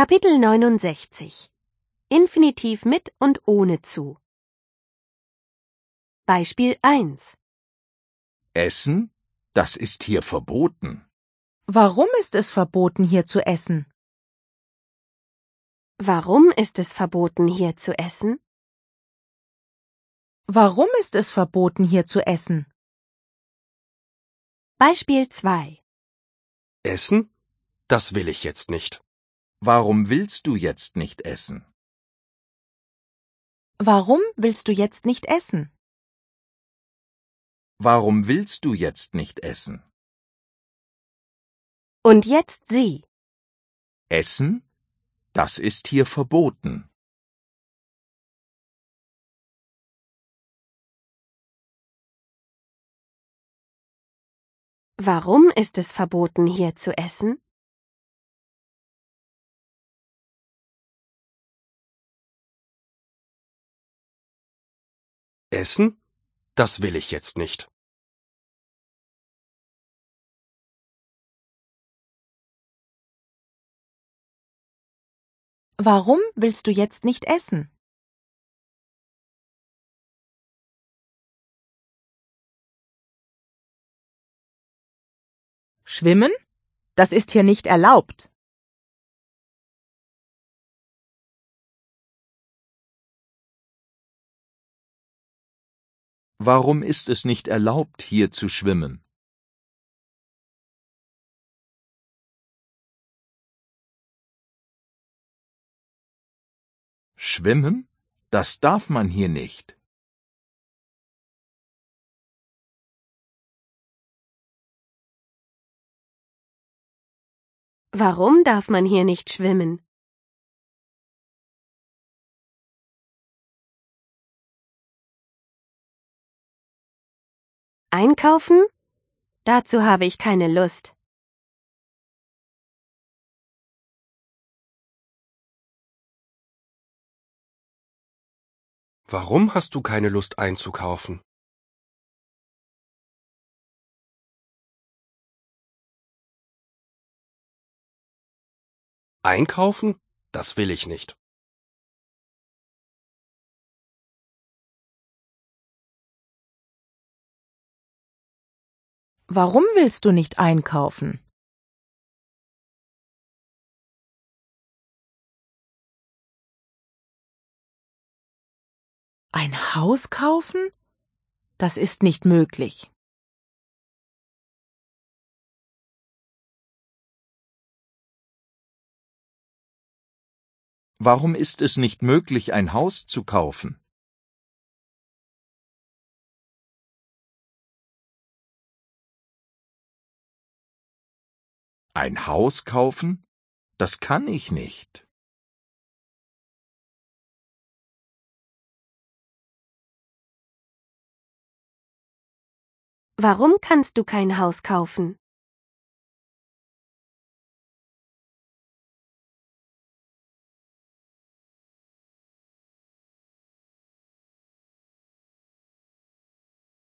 Kapitel 69 Infinitiv mit und ohne zu. Beispiel 1 Essen? Das ist hier verboten. Warum ist es verboten, hier zu essen? Warum ist es verboten, hier zu essen? Warum ist es verboten, hier zu essen? Beispiel 2 Essen? Das will ich jetzt nicht. Warum willst du jetzt nicht essen? Warum willst du jetzt nicht essen? Warum willst du jetzt nicht essen? Und jetzt Sie. Essen? Das ist hier verboten. Warum ist es verboten, hier zu essen? Essen? Das will ich jetzt nicht. Warum willst du jetzt nicht essen? Schwimmen? Das ist hier nicht erlaubt. Warum ist es nicht erlaubt, hier zu schwimmen? Schwimmen? Das darf man hier nicht. Warum darf man hier nicht schwimmen? Einkaufen? Dazu habe ich keine Lust. Warum hast du keine Lust einzukaufen? Einkaufen? Das will ich nicht. Warum willst du nicht einkaufen? Ein Haus kaufen? Das ist nicht möglich. Warum ist es nicht möglich, ein Haus zu kaufen? Ein Haus kaufen? Das kann ich nicht. Warum kannst du kein Haus kaufen?